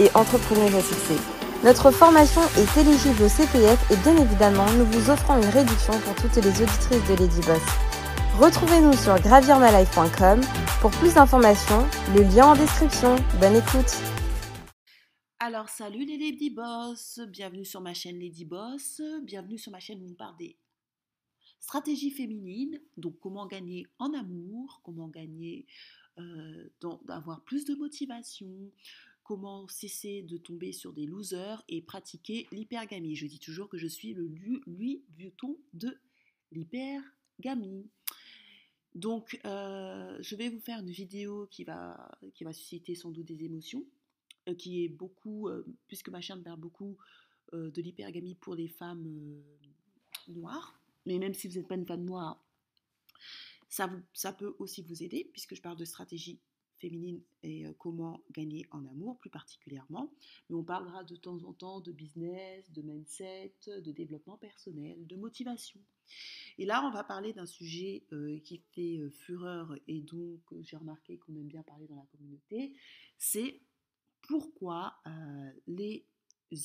et entrepreneuse à. Notre formation est éligible au CPF et bien évidemment, nous vous offrons une réduction pour toutes les auditrices de Lady Boss. Retrouvez-nous sur gravirmalife.com pour plus d'informations, le lien en description. Bonne écoute. Alors salut les Lady Boss, bienvenue sur ma chaîne Lady Boss, bienvenue sur ma chaîne où on parle des stratégies féminines, donc comment gagner en amour, comment gagner, euh, d'avoir plus de motivation, comment cesser de tomber sur des losers et pratiquer l'hypergamie. Je dis toujours que je suis le lui Vuitton de l'hypergamie. Donc, euh, je vais vous faire une vidéo qui va, susciter sans doute des émotions, euh, qui est beaucoup, euh, puisque ma chaîne parle beaucoup de l'hypergamie pour les femmes noires. Mais même si vous n'êtes pas une femme noire, ça peut aussi vous aider, puisque je parle de stratégie féminine et comment gagner en amour plus particulièrement. Mais on parlera de temps en temps de business, de mindset, de développement personnel, de motivation. Et là, on va parler d'un sujet qui fait fureur et donc j'ai remarqué qu'on aime bien parler dans la communauté, c'est pourquoi les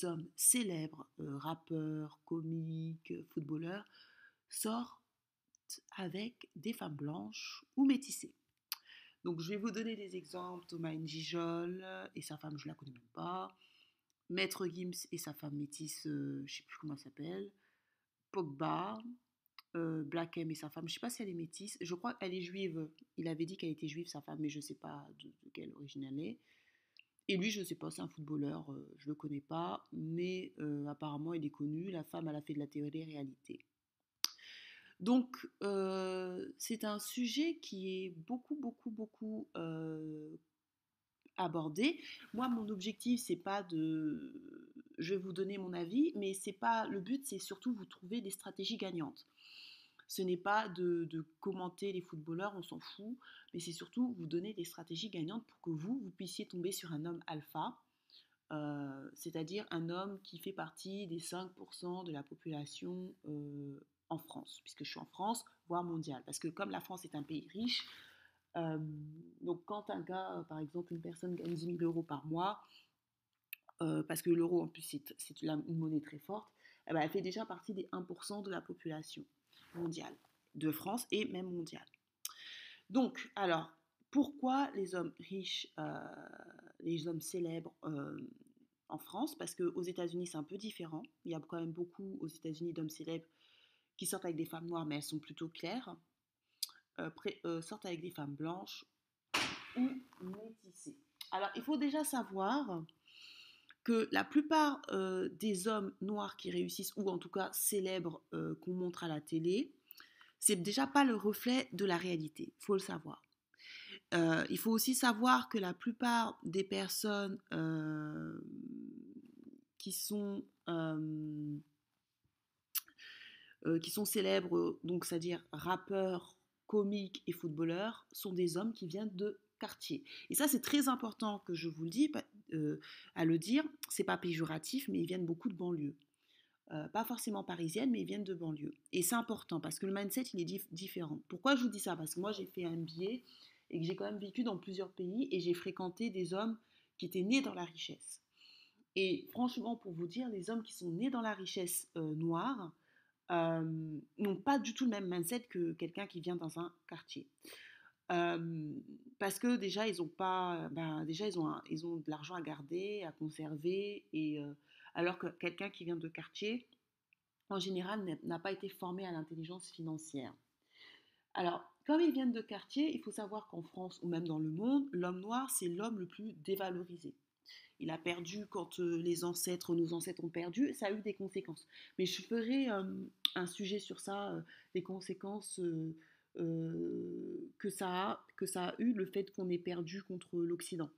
hommes célèbres, rappeurs, comiques, footballeurs, sortent avec des femmes blanches ou métissées. Donc, je vais vous donner des exemples. Thomas Njijol et sa femme, je ne la connais même pas. Maître Gims et sa femme métisse, euh, je ne sais plus comment elle s'appelle. Pogba, euh, Black M et sa femme, je ne sais pas si elle est métisse. Je crois qu'elle est juive. Il avait dit qu'elle était juive, sa femme, mais je ne sais pas de, quelle origine elle est. Et lui, je ne sais pas, c'est un footballeur, euh, je ne le connais pas, mais apparemment il est connu. La femme, elle a fait de la théorie réalité. Donc, euh, c'est un sujet qui est beaucoup, beaucoup, beaucoup euh, abordé. Moi, mon objectif, c'est pas de. Je vais vous donner mon avis, mais c'est pas. Le but, c'est surtout vous trouver des stratégies gagnantes. Ce n'est pas de, commenter les footballeurs, on s'en fout, mais c'est surtout vous donner des stratégies gagnantes pour que vous, vous puissiez tomber sur un homme alpha, euh, c'est-à-dire un homme qui fait partie des 5% de la population France, puisque je suis en France, voire mondial. Parce que comme la France est un pays riche, euh, donc quand un gars, par exemple, une personne gagne 10 000 euros par mois, euh, parce que l'euro en plus c'est une monnaie très forte, eh ben, elle fait déjà partie des 1% de la population mondiale, de France et même mondiale. Donc, alors, pourquoi les hommes riches, euh, les hommes célèbres en France? Parce qu'aux États-Unis, c'est un peu différent. Il y a quand même beaucoup aux États-Unis d'hommes célèbres qui sortent avec des femmes noires, mais elles sont plutôt claires, euh, euh, sortent avec des femmes blanches ou métissées. Alors, il faut déjà savoir que la plupart euh, des hommes noirs qui réussissent, ou en tout cas célèbres qu'on montre à la télé, c'est déjà pas le reflet de la réalité, il faut le savoir. il faut aussi savoir que la plupart des personnes qui sont qui sont célèbres, euh, donc c'est-à-dire rappeurs, comiques et footballeurs, sont des hommes qui viennent de quartier. Et ça, c'est très important que je vous le dis, euh, à le dire. C'est pas péjoratif, mais ils viennent beaucoup de banlieues. pas forcément parisiennes, mais ils viennent de banlieue. Et c'est important parce que le mindset, il est différent. Pourquoi je vous dis ça? Parce que moi, j'ai fait un billet et que j'ai quand même vécu dans plusieurs pays et j'ai fréquenté des hommes qui étaient nés dans la richesse. Et franchement, pour vous dire, les hommes qui sont nés dans la richesse noire, n'ont pas du tout le même mindset que quelqu'un qui vient dans un quartier. Parce que déjà ils ont pas, ben, déjà ils ont, de l'argent à garder, à conserver, et alors que quelqu'un qui vient de quartier, en général, n'a pas été formé à l'intelligence financière. Alors, comme ils viennent de quartier, il faut savoir qu'en France ou même dans le monde, l'homme noir, c'est l'homme le plus dévalorisé il a perdu quand euh, les ancêtres, nos ancêtres ont perdu, ça a eu des conséquences. Mais je ferai euh, un sujet sur ça, euh, les conséquences que, ça a, que ça a eu, le fait qu'on ait perdu contre l'Occident.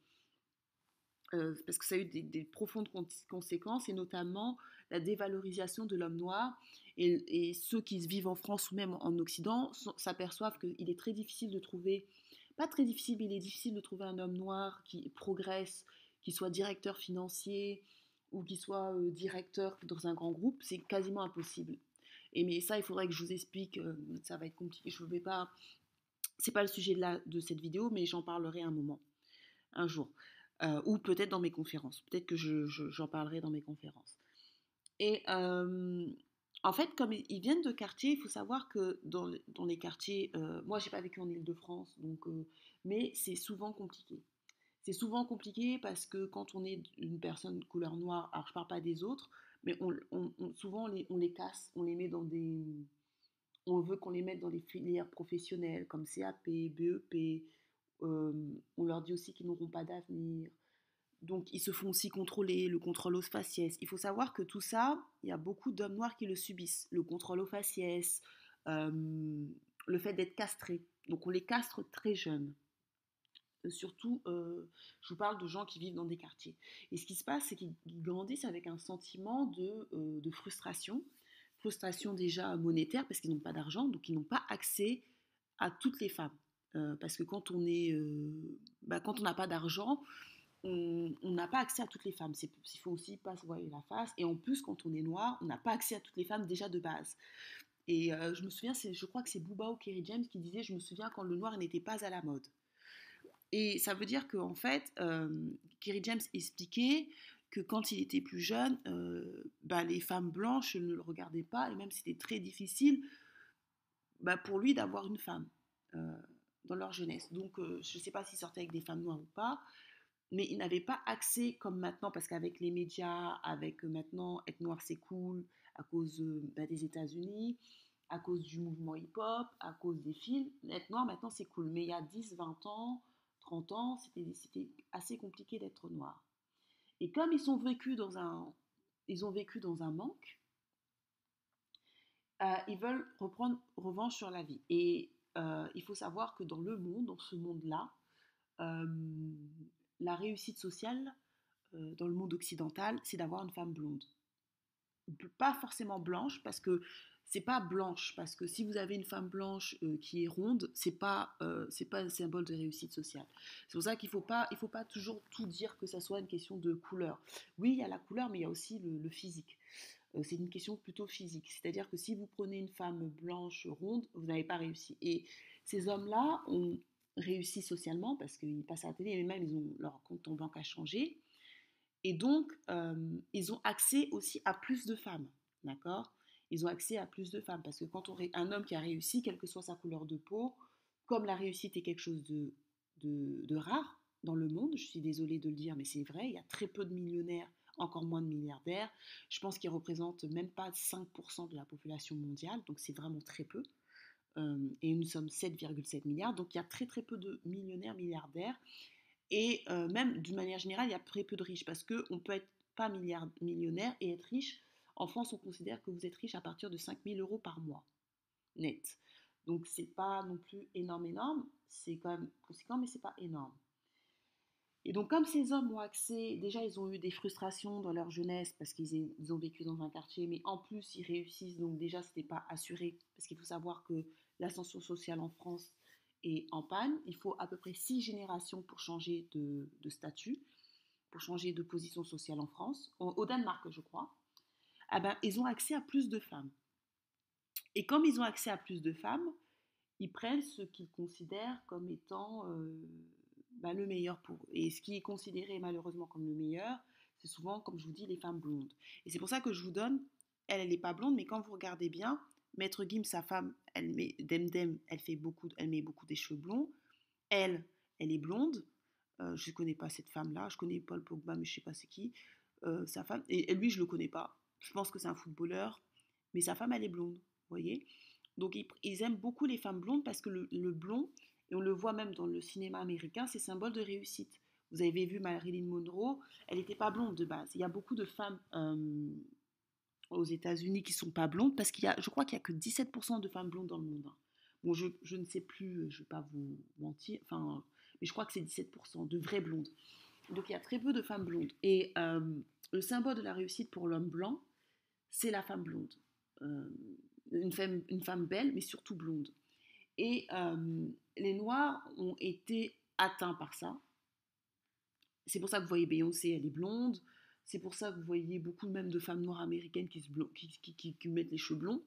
euh, parce que ça a eu des, profondes conséquences, et notamment la dévalorisation de l'homme noir. Et, ceux qui vivent en France ou même en Occident s'aperçoivent qu'il est très difficile de trouver, pas très difficile, mais il est difficile de trouver un homme noir qui progresse, qui soit directeur financier ou qui soit euh, directeur dans un grand groupe. C'est quasiment impossible. Et mais ça, il faudrait que je vous explique, euh, ça va être compliqué, je ne vais pas... C'est pas le sujet de, cette vidéo, mais j'en parlerai un moment, un jour. Euh, ou peut-être dans mes conférences. Peut-être que j'en parlerai dans mes conférences. Et euh, en fait, comme ils viennent de quartiers, il faut savoir que dans, les quartiers, moi j'ai pas vécu en Ile-de-France, donc, mais c'est souvent compliqué. C'est souvent compliqué parce que quand on est une personne couleur noire, alors je parle pas des autres, mais on, souvent on les, casse, on les met dans des... On veut qu'on les mette dans les filières professionnelles comme CAP, BEP, on leur dit aussi qu'ils n'auront pas d'avenir. Donc ils se font aussi contrôler, le contrôle aux faciès. Il faut savoir que tout ça, il y a beaucoup d'hommes noirs qui le subissent. Le contrôle aux faciès, le fait d'être castré. Donc on les castre très jeunes. Euh, surtout, euh, je vous parle de gens qui vivent dans des quartiers. Et ce qui se passe, c'est qu'ils grandissent avec un sentiment de, euh, frustration. Frustration déjà monétaire parce qu'ils n'ont pas d'argent, donc ils n'ont pas accès à toutes les femmes. Parce que quand on est, bah, quand on n'a pas d'argent, on n'a pas accès à toutes les femmes. Il faut aussi pas se voir la face. Et en plus, quand on est noir, on n'a pas accès à toutes les femmes déjà de base. Et je me souviens, je crois que c'est Booba ou Kerry James qui disait, je me souviens quand le noir n'était pas à la mode. Et ça veut dire qu'en fait, Kerry James expliquait que quand il était plus jeune, bah, les femmes blanches ne le regardaient pas, et même c'était très difficile bah, pour lui d'avoir une femme dans leur jeunesse. Donc, euh, je ne sais pas s'ils sortaient avec des femmes noires ou pas, mais ils n'avaient pas accès comme maintenant, parce qu'avec les médias, avec euh, maintenant être noir c'est cool, à cause euh, bah, des États-Unis, à cause du mouvement hip-hop, à cause des films, être noir maintenant c'est cool. Mais il y a 10, 20 ans, 30 ans, c'était assez compliqué d'être noir. Et comme ils sont vécus dans un, ils ont vécu dans un manque, ils veulent reprendre revanche sur la vie. Et euh, il faut savoir que dans le monde, dans ce monde-là, euh, la réussite sociale euh, dans le monde occidental, c'est d'avoir une femme blonde. Pas forcément blanche, parce que c'est pas blanche, parce que si vous avez une femme blanche qui est ronde, c'est pas c'est pas un symbole de réussite sociale. C'est pour ça qu'il faut pas il faut pas toujours tout dire que ça soit une question de couleur. Oui, il y a la couleur, mais il y a aussi le physique. Euh, c'est une question plutôt physique. C'est-à-dire que si vous prenez une femme blanche ronde, vous n'avez pas réussi. Et ces hommes-là ont réussi socialement parce qu'ils passent à la télé et même ils ont leur compte en banque à changer. Et donc, euh, ils ont accès aussi à plus de femmes. D'accord? Ils ont accès à plus de femmes parce que quand on un homme qui a réussi, quelle que soit sa couleur de peau, comme la réussite est quelque chose de, de rare dans le monde, je suis désolée de le dire, mais c'est vrai, il y a très peu de millionnaires encore moins de milliardaires. Je pense qu'ils représentent même pas 5% de la population mondiale, donc c'est vraiment très peu. Euh, et nous sommes 7,7 milliards, donc il y a très très peu de millionnaires, milliardaires. Et euh, même d'une manière générale, il y a très peu de riches, parce qu'on peut être pas milliard, millionnaire et être riche. En France, on considère que vous êtes riche à partir de 5000 euros par mois, net. Donc c'est pas non plus énorme, énorme. C'est quand même conséquent, mais c'est pas énorme. Et donc, comme ces hommes ont accès, déjà, ils ont eu des frustrations dans leur jeunesse parce qu'ils ont vécu dans un quartier, mais en plus, ils réussissent, donc déjà, ce n'était pas assuré. Parce qu'il faut savoir que l'ascension sociale en France est en panne. Il faut à peu près six générations pour changer de, statut, pour changer de position sociale en France, au, Danemark, je crois. Ah ben, ils ont accès à plus de femmes. Et comme ils ont accès à plus de femmes, ils prennent ce qu'ils considèrent comme étant. Euh, bah, le meilleur pour eux. Et ce qui est considéré malheureusement comme le meilleur, c'est souvent, comme je vous dis, les femmes blondes. Et c'est pour ça que je vous donne, elle, elle n'est pas blonde, mais quand vous regardez bien, Maître Gim, sa femme, elle met, Demdem, elle, fait beaucoup, elle met beaucoup des cheveux blonds. Elle, elle est blonde. Euh, je ne connais pas cette femme-là. Je connais Paul Pogba, mais je ne sais pas c'est qui. Euh, sa femme, et, lui, je ne le connais pas. Je pense que c'est un footballeur. Mais sa femme, elle est blonde. Vous voyez Donc, ils, aiment beaucoup les femmes blondes parce que le, blond, et on le voit même dans le cinéma américain, c'est symbole de réussite. Vous avez vu Marilyn Monroe, elle n'était pas blonde de base. Il y a beaucoup de femmes euh, aux États-Unis qui sont pas blondes parce qu'il y a, je crois qu'il y a que 17% de femmes blondes dans le monde. Hein. Bon, je, ne sais plus, je ne vais pas vous mentir, enfin, mais je crois que c'est 17% de vraies blondes. Donc il y a très peu de femmes blondes. Et le symbole de la réussite pour l'homme blanc, c'est la femme blonde. une, femme, une femme belle, mais surtout blonde. Et les Noirs ont été atteints par ça. C'est pour ça que vous voyez Beyoncé, elle est blonde. C'est pour ça que vous voyez beaucoup même de femmes noires américaines qui, se qui, qui, mettent les cheveux blonds.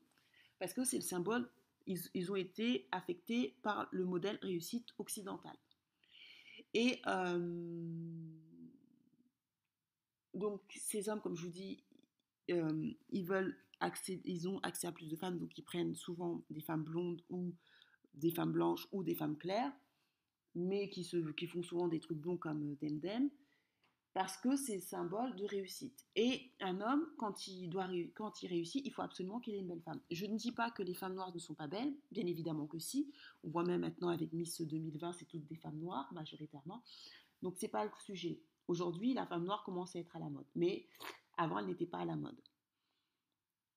Parce que c'est le symbole, ils, ils, ont été affectés par le modèle réussite occidental. Et donc ces hommes, comme je vous dis, ils veulent accès, ils ont accès à plus de femmes, donc ils prennent souvent des femmes blondes ou des femmes blanches ou des femmes claires, mais qui, se, qui font souvent des trucs blonds comme Demdem, parce que c'est symbole de réussite. Et un homme, quand il, doit, quand il réussit, il faut absolument qu'il ait une belle femme. Je ne dis pas que les femmes noires ne sont pas belles, bien évidemment que si. On voit même maintenant avec Miss 2020, c'est toutes des femmes noires, majoritairement. Donc c'est pas le sujet. Aujourd'hui, la femme noire commence à être à la mode, mais avant, elle n'était pas à la mode.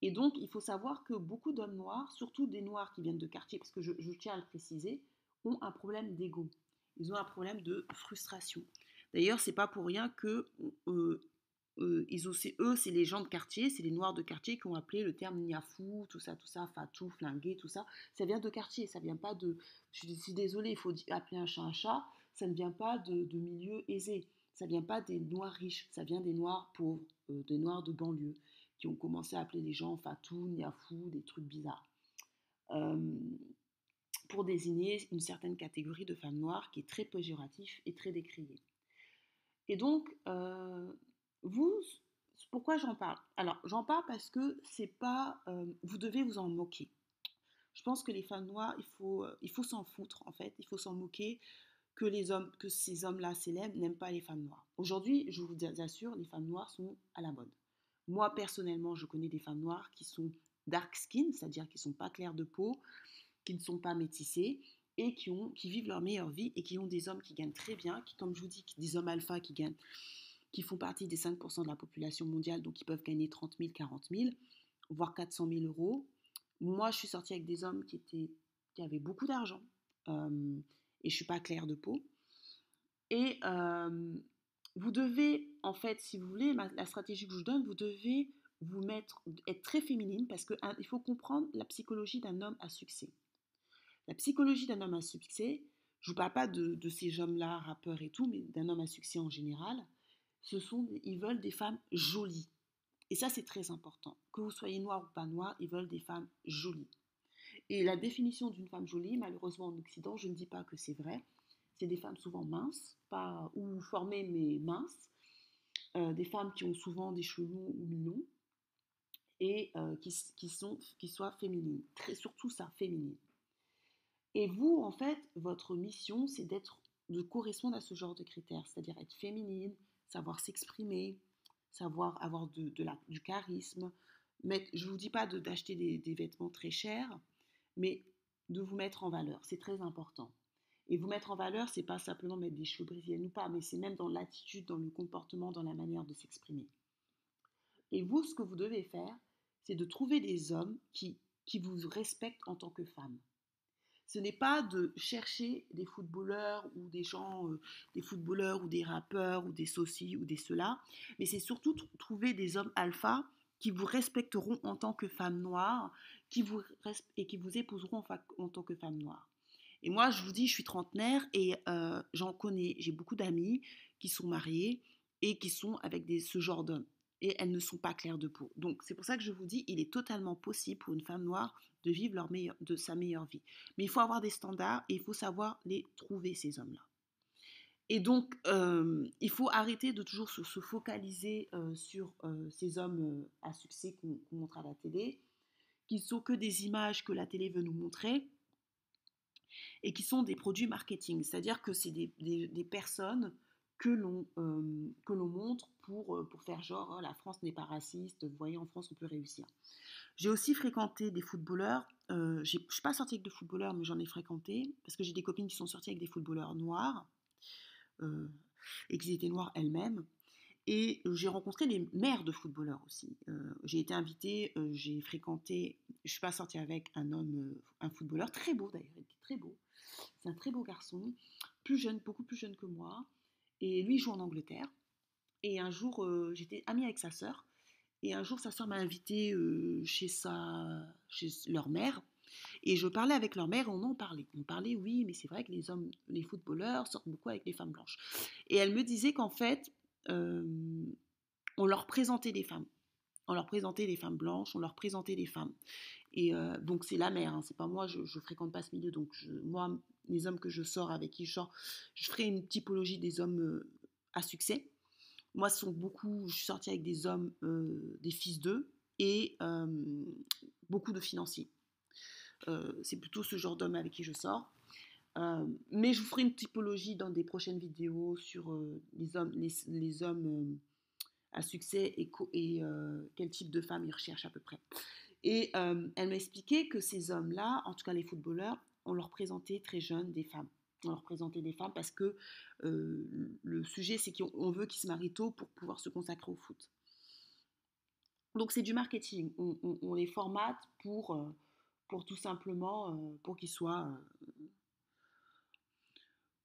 Et donc, il faut savoir que beaucoup d'hommes noirs, surtout des noirs qui viennent de quartier, parce que je, tiens à le préciser, ont un problème d'ego. Ils ont un problème de frustration. D'ailleurs, c'est pas pour rien que euh, euh, eux, c'est les gens de quartier, c'est les noirs de quartier qui ont appelé le terme niafou, tout ça, tout ça, fatou, flingué, tout ça. Ça vient de quartier, ça vient pas de. Je suis désolée, il faut appeler un chat un chat. Ça ne vient pas de, de milieux aisés. Ça vient pas des noirs riches. Ça vient des noirs pauvres, euh, des noirs de banlieue qui ont commencé à appeler les gens Fatou, Niafou, des trucs bizarres. pour désigner une certaine catégorie de femmes noires qui est très péjoratif et très décriée. Et donc, euh, vous, pourquoi j'en parle? Alors, j'en parle parce que c'est pas, euh, vous devez vous en moquer. Je pense que les femmes noires, il faut, euh, il faut s'en foutre en fait, il faut s'en moquer que les hommes, que ces hommes-là célèbres n'aiment pas les femmes noires. Aujourd'hui, je vous assure, les femmes noires sont à la mode. Moi, personnellement, je connais des femmes noires qui sont dark skin, c'est-à-dire qui ne sont pas claires de peau, qui ne sont pas métissées et qui, ont, qui vivent leur meilleure vie et qui ont des hommes qui gagnent très bien, qui, comme je vous dis, des hommes alpha qui gagnent, qui font partie des 5% de la population mondiale, donc qui peuvent gagner 30 000, 40 000, voire 400 000 euros. Moi, je suis sortie avec des hommes qui, étaient, qui avaient beaucoup d'argent euh, et je suis pas claire de peau. Et vous devez, en fait, si vous voulez, la stratégie que je vous donne, vous devez vous mettre, être très féminine parce qu'il faut comprendre la psychologie d'un homme à succès. La psychologie d'un homme à succès, je ne vous parle pas de, ces hommes-là, rappeurs et tout, mais d'un homme à succès en général, ce sont, ils veulent des femmes jolies. Et ça, c'est très important. Que vous soyez noir ou pas noir, ils veulent des femmes jolies. Et la définition d'une femme jolie, malheureusement en Occident, je ne dis pas que c'est vrai, c'est des femmes souvent minces, pas ou formées mais minces, euh, des femmes qui ont souvent des cheveux longs ou mi-longs et euh, qui, sont, qui soient féminines, surtout ça, féminines. Et vous, en fait, votre mission, c'est d'être, de correspondre à ce genre de critères, c'est-à-dire être féminine, savoir s'exprimer, savoir avoir du charisme. Mettre, je ne vous dis pas d'acheter des vêtements très chers, mais de vous mettre en valeur, c'est très important. Et vous mettre en valeur, c'est pas simplement mettre des cheveux brésiliennes ou pas, mais c'est même dans l'attitude, dans le comportement, dans la manière de s'exprimer. Et vous, ce que vous devez faire, c'est de trouver des hommes qui, qui vous respectent en tant que femme. Ce n'est pas de chercher des footballeurs ou des gens, euh, des footballeurs ou des rappeurs ou des saucis ou des cela, mais c'est surtout trouver des hommes alpha qui vous respecteront en tant que femme noire qui vous et qui vous épouseront en, tant que femme noire. Et moi, je vous dis, je suis trentenaire et euh, j'en connais, j'ai beaucoup d'amis qui sont mariés et qui sont avec ce genre d'hommes. Et elles ne sont pas claires de peau. Donc c'est pour ça que je vous dis, il est totalement possible pour une femme noire de vivre de sa meilleure vie. Mais il faut avoir des standards et il faut savoir les trouver, ces hommes-là. Et donc, euh, il faut arrêter de toujours se, focaliser euh, sur ces hommes à succès qu'on montre à la télé, qui sont que des images que la télé veut nous montrer et qui sont des produits marketing, c'est-à-dire que c'est des, des, personnes que l'on euh, montre pour, euh, pour faire genre oh, la France n'est pas raciste, vous voyez en France on peut réussir. J'ai aussi fréquenté des footballeurs, euh, je ne suis pas sortie avec de footballeurs mais j'en ai fréquenté parce que j'ai des copines qui sont sorties avec des footballeurs noirs euh, et qui étaient noirs elles-mêmes. Et j'ai rencontré les mères de footballeurs aussi. j'ai été invitée, j'ai fréquenté, je suis pas sortie avec un homme, un footballeur, très beau d'ailleurs, il était très beau. C'est un très beau garçon, plus jeune, beaucoup plus jeune que moi. Et lui, joue en Angleterre. Et un jour, euh, j'étais amie avec sa sœur. Et un jour, sa sœur m'a invitée euh, chez, sa, chez leur mère. Et je parlais avec leur mère on en parlait. On parlait, oui, mais c'est vrai que les hommes, les footballeurs sortent beaucoup avec les femmes blanches. Et elle me disait qu'en fait, euh, on leur présentait des femmes. On leur présentait des femmes blanches, on leur présentait des femmes. Et euh, donc c'est la mère, hein, c'est pas moi, je, je fréquente pas ce milieu. Donc moi, les hommes que je sors, avec qui je sors, je ferai une typologie des hommes euh, à succès. Moi, sont beaucoup, je suis sortie avec des hommes, des fils d'eux, et beaucoup de financiers. C'est plutôt ce genre d'homme avec qui je sors. mais je vous ferai une typologie dans des prochaines vidéos sur les hommes, les, hommes à succès et, et quel type de femme ils recherchent à peu près. Et elle m'a expliqué que ces hommes-là, en tout cas les footballeurs, on leur présentait très jeunes des femmes. On leur présentait des femmes parce que le sujet, c'est qu'on veut qu'ils se marient tôt pour pouvoir se consacrer au foot. Donc c'est du marketing. On, les formate pour, pour tout simplement pour qu'ils soient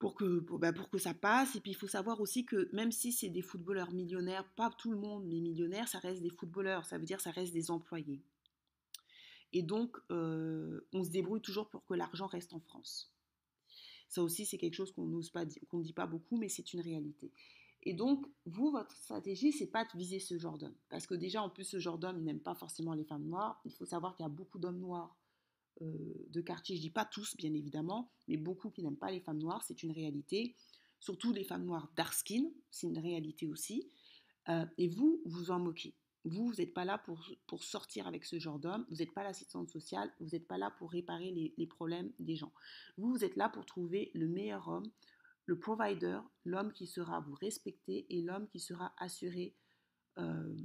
pour que, pour, bah, pour, que ça passe. Et puis il faut savoir aussi que même si c'est des footballeurs millionnaires, pas tout le monde, mais millionnaires, ça reste des footballeurs. Ça veut dire ça reste des employés. Et donc, euh, on se débrouille toujours pour que l'argent reste en France. Ça aussi, c'est quelque chose qu'on n'ose pas, qu'on ne dit pas beaucoup, mais c'est une réalité. Et donc, vous, votre stratégie, c'est pas de viser ce genre d'homme. Parce que déjà, en plus, ce genre d'homme, n'aime pas forcément les femmes noires. Il faut savoir qu'il y a beaucoup d'hommes noirs euh, de quartier. Je dis pas tous, bien évidemment, mais beaucoup qui n'aiment pas les femmes noires. C'est une réalité. Surtout les femmes noires dark skin, c'est une réalité aussi. Euh, et vous, vous en moquez. Vous, vous n'êtes pas là pour, sortir avec ce genre d'homme, vous n'êtes pas l'assistante sociale, vous n'êtes pas là pour réparer les, les, problèmes des gens. Vous, vous êtes là pour trouver le meilleur homme, le provider, l'homme qui sera vous respecter et l'homme qui sera assuré euh,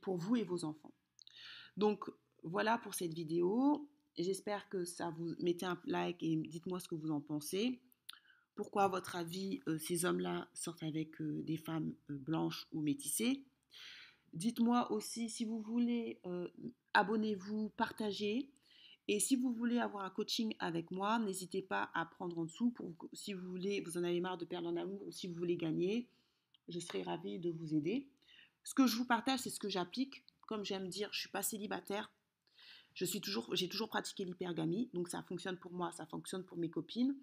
pour vous et vos enfants. Donc voilà pour cette vidéo. J'espère que ça vous mettez un like et dites-moi ce que vous en pensez. Pourquoi, à votre avis, euh, ces hommes-là sortent avec euh, des femmes blanches ou métissées? Dites-moi aussi si vous voulez, euh, abonnez-vous, partagez. Et si vous voulez avoir un coaching avec moi, n'hésitez pas à prendre en dessous. Si vous voulez, vous en avez marre de perdre en amour ou si vous voulez gagner, je serai ravie de vous aider. Ce que je vous partage, c'est ce que j'applique. Comme j'aime dire, je ne suis pas célibataire. Je suis toujours, j'ai toujours pratiqué l'hypergamie, donc ça fonctionne pour moi, ça fonctionne pour mes copines.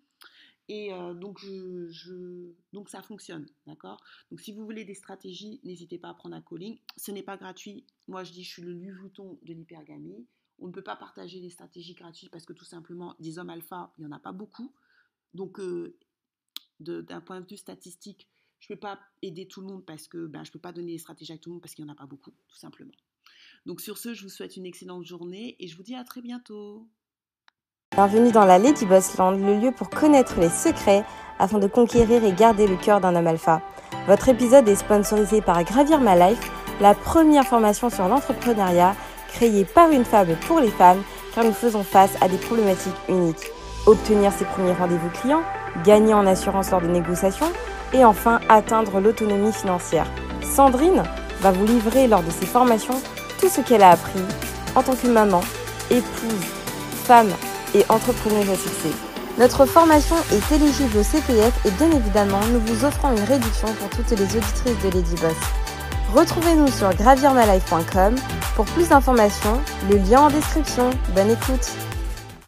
Et euh, donc, je, ça fonctionne, d'accord? Donc, si vous voulez des stratégies, n'hésitez pas à prendre un calling. Ce n'est pas gratuit. Moi, je dis, je suis le Louis de l'hypergamie. On ne peut pas partager des stratégies gratuites parce que tout simplement, des hommes alpha, il n'y en a pas beaucoup. Donc, euh, d'un point de vue statistique, je ne peux pas aider tout le monde parce que ben, je ne peux pas donner des stratégies à tout le monde parce qu'il n'y en a pas beaucoup, tout simplement. Donc, sur ce, je vous souhaite une excellente journée et je vous dis à très bientôt. Bienvenue dans la Lady Boss Land, le lieu pour connaître les secrets afin de conquérir et garder le cœur d'un homme alpha. Votre épisode est sponsorisé par Gravir My Life, la première formation sur l'entrepreneuriat créée par une femme pour les femmes car nous faisons face à des problématiques uniques. Obtenir ses premiers rendez-vous clients, gagner en assurance lors de négociations et enfin atteindre l'autonomie financière. Sandrine va vous livrer lors de ses formations tout ce qu'elle a appris en tant que maman, épouse, femme et entrepreneurs à succès. Notre formation est éligible au CPF et bien évidemment, nous vous offrons une réduction pour toutes les auditrices de Lady Boss. Retrouvez-nous sur gravirmalife.com pour plus d'informations, le lien en description. Bonne écoute